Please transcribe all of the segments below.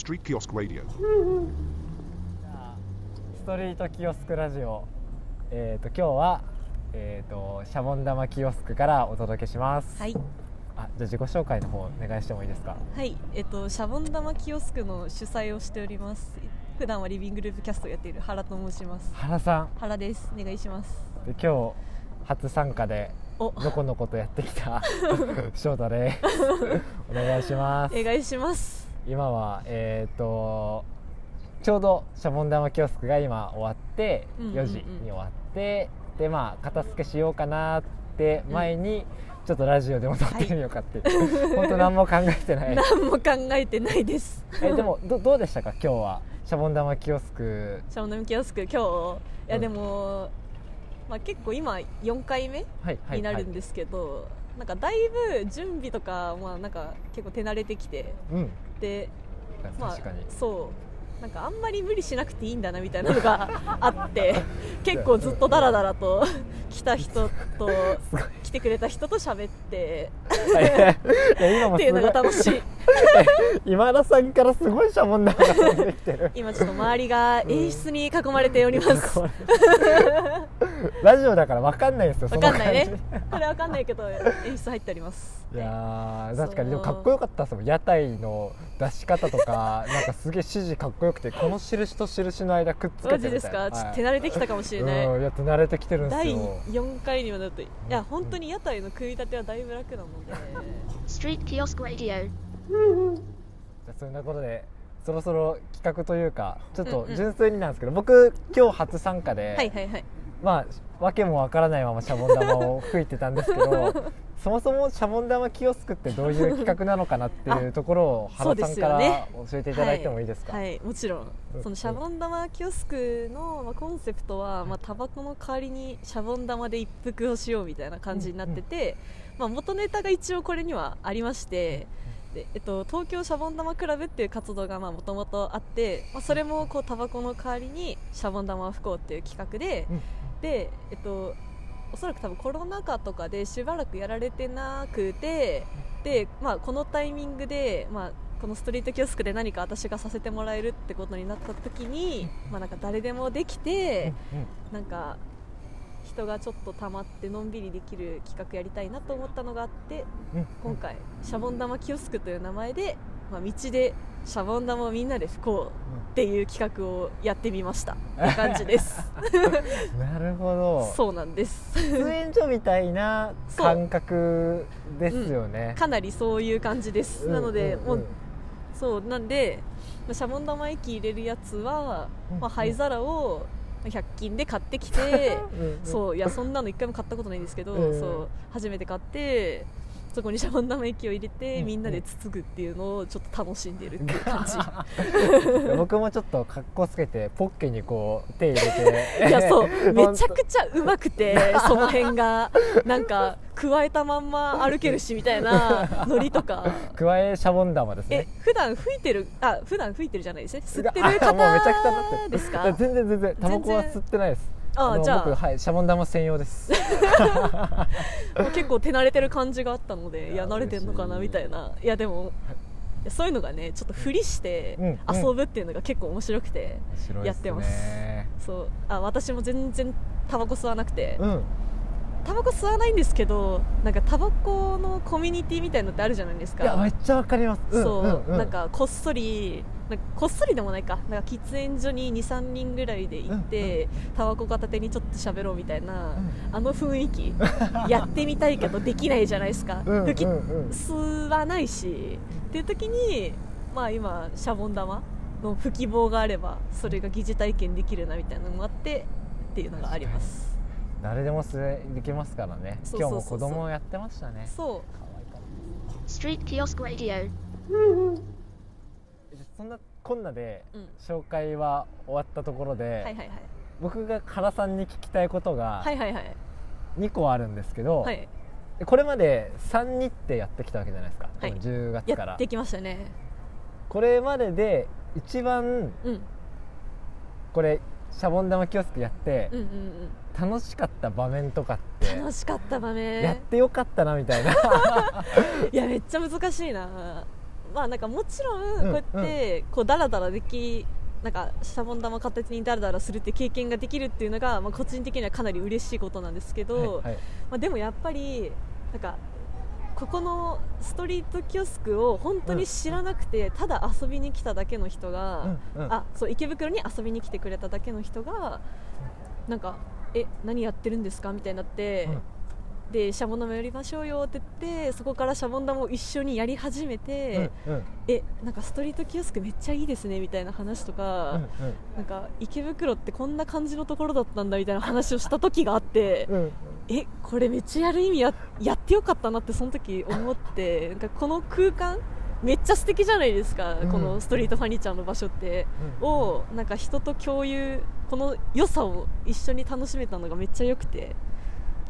Street Kiosk Radio. ストリートキオスクラジオえっ、と今日はえっ、とシャボン玉キオスクからお届けしますはい、あじゃあ自己紹介の方お願いしてもいいですか？はい、えっとシャボン玉キオスクの主催をしております。普段はリビングループキャストをやっている原と申します。原さん原です。お願いします。で今日初参加でお、のこのことやってきた 翔太ですお願いしますお願いします。今はえっ、とちょうどシャボン玉キオスクが今終わってうんうんうん。4時に終わって、でまあ片付けしようかなって前に、ちょっとラジオでも撮ってみようかって。いう、本当何も考えてない。何も考えてないです。えでもどどうでしたか？今日は。シャボン玉キオスク。シャボン玉キオスク今日。いやうん。でも、まあ結構今4回目はいはい。になるんですけど、なんかだいぶ準備とかまあなんか結構手慣れてきてはい、うん。でまあ確かに、そう。なんかあんまり無理しなくていいんだなみたいなのがあって 結構ずっとダラダラと来た人と来てくれた人と喋って。っていうのが楽しい。い 今田さんからすごいシャボン玉が飛んできてる。今ちょっと周りが演出に囲まれております。ラジオだから分かんないんですよわかんないね。これわかんないけど演出入っております。じいや確かにでもかっこよかったですもん。屋台の出し方とかなんかすげえ指示かっこよくてこの印と印の間くっつけてマジですか、ちょっと手はい慣れてきたかもしれない、うんやっと慣れてきてるんです第よ4回にはなるといや本当に屋台の組み立てはだいぶ楽なので。Street Kiosk Radio. じゃあそんなことでそろそろ企画というかちょっとうんうん。純粋になんですけど、僕今日初参加で、はいはいはい。まあわけもわからないままシャボン玉を吹いてたんですけど そもそもシャボン玉キオスクってどういう企画なのかなっていうところを原さんから教えていただいてもいいですか、はい、はいもちろん。うん。そのシャボン玉キオスクの、まあ、コンセプトは、まあ、タバコの代わりにシャボン玉で一服をしようみたいな感じになってて、まあ、元ネタが一応これにはありましてで、えっと、東京シャボン玉クラブっていう活動がもともとあって、まあ、それもこうタバコの代わりにシャボン玉を吹こうっていう企画で、うん。で、えっと、おそらく多分コロナ禍とかでしばらくやられてなくてで、まあ、このタイミングで、まあ、このストリートキオスクで何か私がさせてもらえるってことになった時に、まあ、なんか誰でもできてなんか人がちょっと溜まってのんびりできる企画やりたいなと思ったのがあって今回シャボン玉キオスクという名前で、まあ、道でシャボン玉をみんなで吹こうっていう企画をやってみました。って感じです。なるほど。そうなんです。喫煙所みたいな感覚ですよね、かなりそういう感じです、うんなので、うんもうそうなんでまあシャボン玉液入れるやつは、うんまあ、灰皿を100均で買ってきて うんうん。そういやそんなの一回も買ったことないんですけど、うん。そう初めて買ってそこにシャボン玉液を入れて、うん。みんなでつつぐっていうのをちょっと楽しんでるっていう感じ。僕もちょっと格好つけてポッケにこう手入れて。いやそう。めちゃちくちゃうまくてその辺が。なんか加えたまんま歩けるしみたいなノリとか。ゃ加えシャボン玉ですえね普段吹いてるあ普段吹いてるじゃないですね。吸ってる。方ですか？全然全然。タバコは吸ってないですのあじゃあ。僕はいシャボン玉専用です。結構手慣れてる感じがあったのでいや慣れてんのかなみたいな。いやでもそういうのがねちょっとふりしてうんうん。遊ぶっていうのが結構面白くて、やってます。そう。あ私も全然タバコ吸わなくてうんタバコ吸わないんですけどなんかタバコのコミュニティみたいのってあるじゃないですか。いやめっちゃわかります。うんそう、んん。なんかこっそりなんかこっそりでもないか。なんか喫煙所に23人ぐらいで行って、タバコ片手にちょっと喋ろうみたいな、うん。あの雰囲気やってみたいけどできないじゃないですか、うんうんうん。吸わないしっていう時にまあ今シャボン玉の吹き棒があればそれが疑似体験できるなみたいなのもあってっていうのがあります誰でもすできますからね。今日も子供やってましたね。そ Street Kiosk Radio. そんなこんなでう、うん、紹介は終わったところで、はいはいはい。僕が原さんに聞きたいことがはいはいはい。2個あるんですけど、はい。これまで3日程やってきたわけじゃないですか、はい。10月から。やってきましたね。これまでで一番うん。これシャボン玉キオスクやってうんうん楽しかった場面とかっうんて楽しかった場面。やってよかったなみたいな。いやめっちゃ難しいな。まあなんかもちろんうんこうやってこうダラダラできなんかシャボン玉片手にダラダラするって経験ができるっていうのが、まあ、個人的にはかなり嬉しいことなんですけど、はいはい。まあ、でもやっぱりなんかここのストリートキオスクを本当に知らなくて、ただ遊びに来ただけの人が、うんうん。あそう池袋に遊びに来てくれただけの人がなんかえ何やってるんですか？みたいになって、うん。でシャボン玉やりましょうよって言ってそこからシャボン玉を一緒にやり始めて、うんうん。えなんかストリートキオスクめっちゃいいですねみたいな話とか、うん。なんか池袋ってこんな感じのところだったんだみたいな話をした時があって。うんうん。えこれめっちゃやる意味ややってよかったなってその時思ってなんかこの空間めっちゃ素敵じゃないですか、うん。このストリートファニチャーの場所って、うん。をなんか人と共有この良さを一緒に楽しめたのがめっちゃ良くて。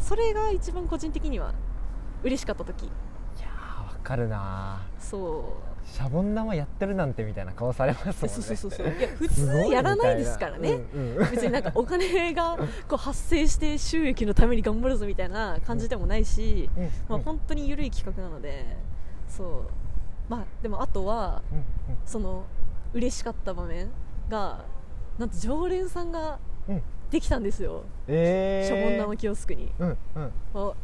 それが一番個人的には嬉しかった時。いやーわかるな。そう。シャボン玉やってるなんてみたいな顔されますもんね。そうそうそうそう。いや普通やらないですからね、うんうん。別になんかお金がこう発生して収益のために頑張るぞみたいな感じでもないし、うん。まあ、うん本当に緩い企画なのでそうまあでもあとはうんうん。その嬉しかった場面がなんと常連さんがうん。できたんですよ、えー、シャボン玉キオスクに、うんうん。まあも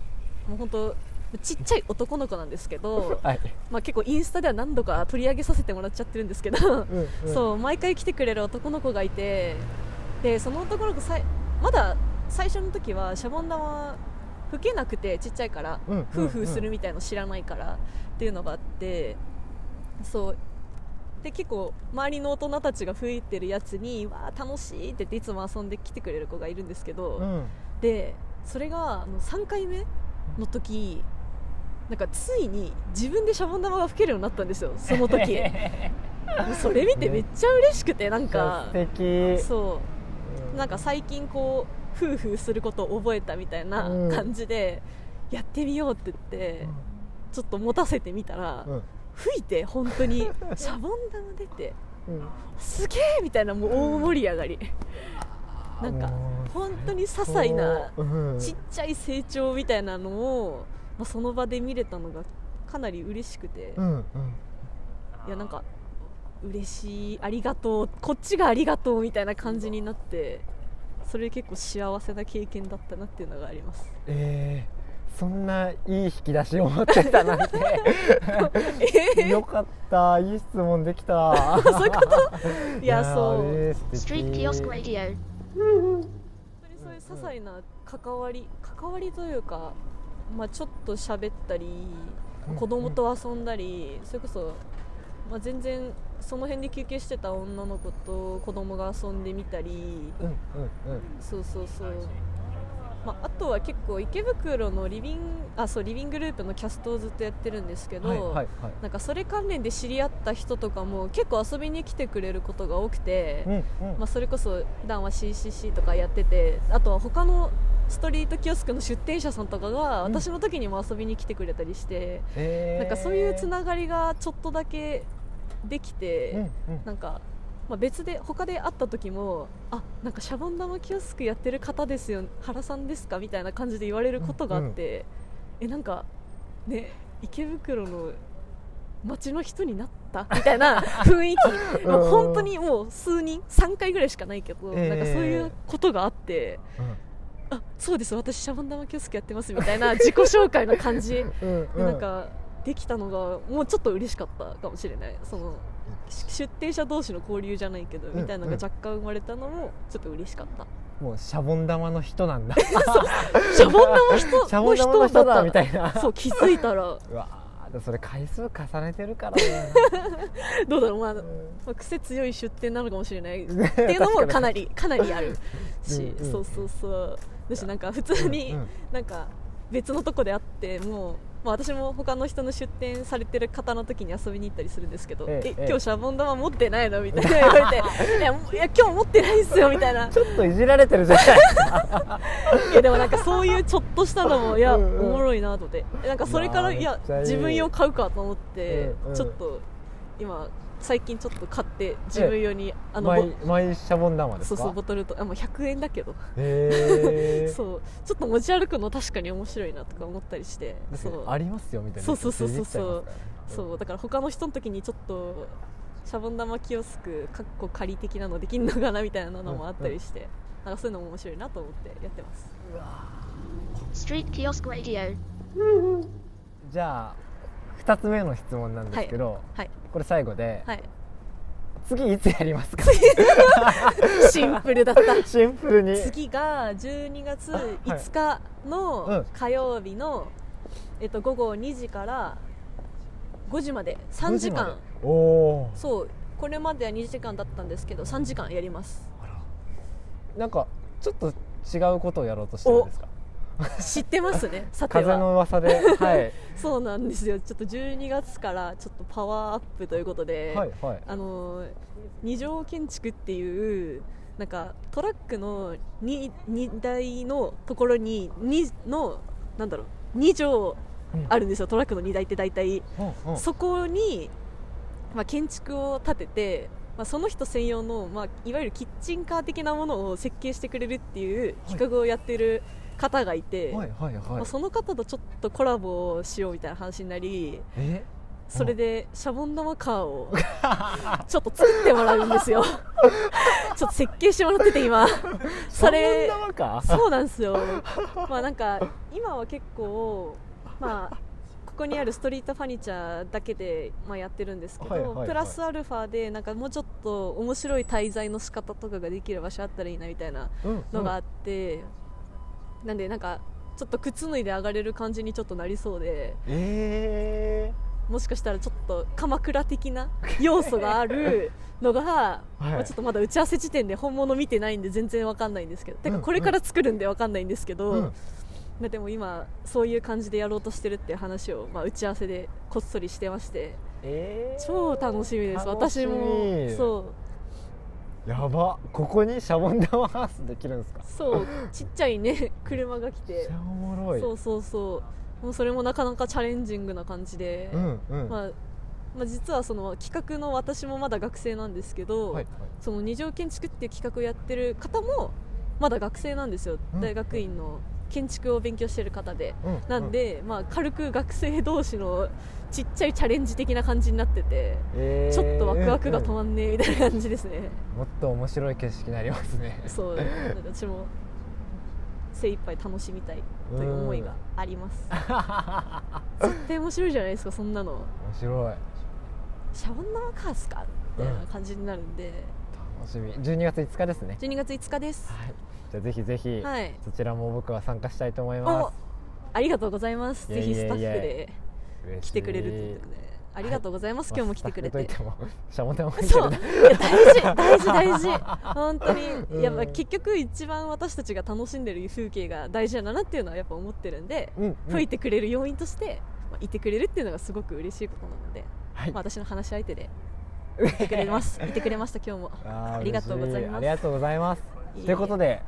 う本当ちっちゃい男の子なんですけど、はい。まあ、結構インスタでは何度か取り上げさせてもらっちゃってるんですけど、うんうん。そう毎回来てくれる男の子がいてでその男の子さいまだ最初の時はシャボン玉吹けなくてちっちゃいから、うんうんフーフーするみたいの知らないからっていうのがあってそう。で結構周りの大人たちが吹いてるやつにわー楽しいって言っていつも遊んで来てくれる子がいるんですけど、うん。でそれがあの3回目の時なんかついに自分でシャボン玉が吹けるようになったんですよその時。それ見てめっちゃ嬉しくてなんか。素敵。そう。なんか最近こう夫婦することを覚えたみたいなうん。感じでやってみようって言ってちょっと持たせてみたらうん吹いて本当に シャボン玉出てうん。すげえみたいなもう大盛り上がり。なんかもう本当に些細なうん。ちっちゃい成長みたいなのを、まあ、その場で見れたのがかなり嬉しくて、うんうん。いやなんか嬉しいありがとうこっちがありがとうみたいな感じになってそれ結構幸せな経験だったなっていうのがあります。えー、そんないい引き出しを持ってたなんて。よかったいい質問できた。そういうこと？いやそう。ー素敵。Street Kiosk Radio. 本当にそういう些細な関わり関わりというか、まあ、ちょっと喋ったりうん子供と遊んだりそれこそ、まあ、全然その辺で休憩してた女の子と子供が遊んでみたり。うんうんうん。そうそうそう、まあ、あとは結構池袋のリビンあそうリビングループのキャストをずっとやってるんですけど、はいはいはい。なんかそれ関連で知り合った人とかも結構遊びに来てくれることが多くて、うんうん。まあ、それこそ普段は CCC とかやっててあとは他のストリートキオスクの出店者さんとかがうん。私の時にも遊びに来てくれたりして、えー。なんかそういうつながりがちょっとだけできて、うんうん。なんか、まあ、別で他で会った時もあなんかシャボン玉キオスクやってる方ですよ原さんですかみたいな感じで言われることがあって、えなんかね池袋の街の人になった？みたいな雰囲気。うん。もう本当にもう数人3回ぐらいしかないけど、ええ。なんかそういうことがあってあそうです私シャボン玉キオスクやってますみたいな自己紹介の感じ。うんうん。なんかできたのがもうちょっと嬉しかったかもしれない。そのし出店者同士の交流じゃないけど、うん。みたいなのが若干生まれたのもちょっと嬉しかった。もうシャボン玉の人なんだ。シャボン玉人シャボン玉のの人だみたいな。そう気づいたら。うわそれ回数重ねてるからね。どうだろう、まあまあ、癖強い出店なのかもしれない。っていうのもかなりかなりあるし、うんうん。そうそうそう。だしなんか普通にうんうん。なんか別のとこで会ってもう、まあ、私も他の人の出店されてる方の時に遊びに行ったりするんですけど、ええ今日シャボン玉持ってないのみたいな。言われていやいや今日持ってないっすよみたいな。ちょっといじられてるじゃないいやでもなんかそういうちょっとしたのもいやおもろいなと思って。なんかそれからいいや自分用買うかと思ってちょっと今最近ちょっと買って自分用にあのマボイマイシャボン玉ですか？そうそうボトルとあもう100円だけど。へえ。そう。ちょっと持ち歩くの確かに面白いなとか思ったりしてそう。ありますよみたいな。そうそうそうそうそう。だから他の人の時にちょっとシャボン玉キオスクかっこ仮的なのできんのかなみたいなのもあったりして、なんかそういうのも面白いなと思ってやってます。Street Kiosk Radio. じゃあ2つ目の質問なんですけど、はい。これ最後で、はい次いつやりますか？シンプルだった。シンプルに。次が12月はい。5日うん。の火曜日の、えっと、午後2時から5時まで。3時間。おおそう。これまでは2時間だったんですけど3時間やります。ーなんかちょっと違うことをやろうとしてるんですか？知ってますね さて風はの噂ではい。そうなんですよ。ちょっと12月からちょっとパワーアップということで、はいはい。あのー二条建築っていうなんかトラックの 2, 2台のところに2のなんだろう2畳あるんですよ。トラックの荷台って大体、うんうん。そこに、まあ、建築を建てて、まあ、その人専用の、まあ、いわゆるキッチンカー的なものを設計してくれるっていう企画をやってる方がいて、はいはいまはい。あその方とちょっとコラボをしようみたいな話になりえ？それでシャボン玉カーを ちょっと作ってもらうんですよ。ちょっと設計してもらってて今。それシャボン玉かそうなんですよ。まあなんか今は結構まあここにあるストリートファニチャーだけで、まあ、やってるんですけど、はいはいはい。プラスアルファでなんかもうちょっと面白い滞在の仕方とかができる場所あったらいいなみたいなうん。のがあって、なんでなんかちょっと靴脱いで上がれる感じにちょっとなりそうでえもしかしたらちょっと鎌倉的な要素がある のが、はい。まあちょっとまだ打ち合わせ時点で本物見てないんで全然わかんないんですけど、てうんかこれから作るんでわかんないんですけど、うんまあでも今そういう感じでやろうとしてるって話を、まあ、打ち合わせでこっそりしてまして。えー。超楽しみです。私もそうやば。ここにシャボン玉ハウスできるんですか？そう。ちっちゃいね。車が来て。おもろい。そうそうそう。もうそれもなかなかチャレンジングな感じで、うんうん。まあまあ、実はその企画の私もまだ学生なんですけど、はい。その二条建築っていう企画をやってる方もまだ学生なんですよ、うん。大学院の建築を勉強してる方で、うんなんで、まあ、軽く学生同士のちっちゃいチャレンジ的な感じになってて、えー。ちょっとワクワクが止うんまんねえみたいな感じですね、もっと面白い景色になりますね。そう。私も精一杯楽しみたいという思いがあります。絶対面白いじゃないですかそんなの。面白い。シャボン玉カースかみたいな感じになるんで、楽しみ。12月5日ですね。12月5日です。はいじゃあぜひぜひ、はい。そちらも僕は参加したいと思いおまありがとうございます。ぜひスタッフで来てくれるっていうことで。ありがとうございます、まあ今日も来てくれて。てそう。大事大事大事。本当に、うん。やっぱ結局一番私たちが楽しんでる風景が大事だなっていうのはやっぱ思ってるんで、うんうん。吹いてくれる要因として、まあ、いてくれるっていうのがすごく嬉しいことなので、はい。まあ、私の話し相手で。いてくれます。いてくれました今日も。ありがとうございます。ありがとうございますということで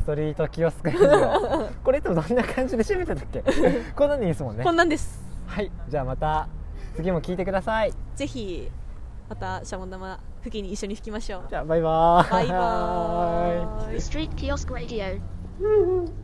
ストリートキオスクラジオこれいつもどんな感じで締めてたっけ？こんなんでいいですもんね。こんなんです。はいじゃあまた次も聞いてください。ぜひまたシャボン玉吹きに一緒に吹きましょう。じゃあバイバーイ。バイバーイ。Street Kiosk Radio.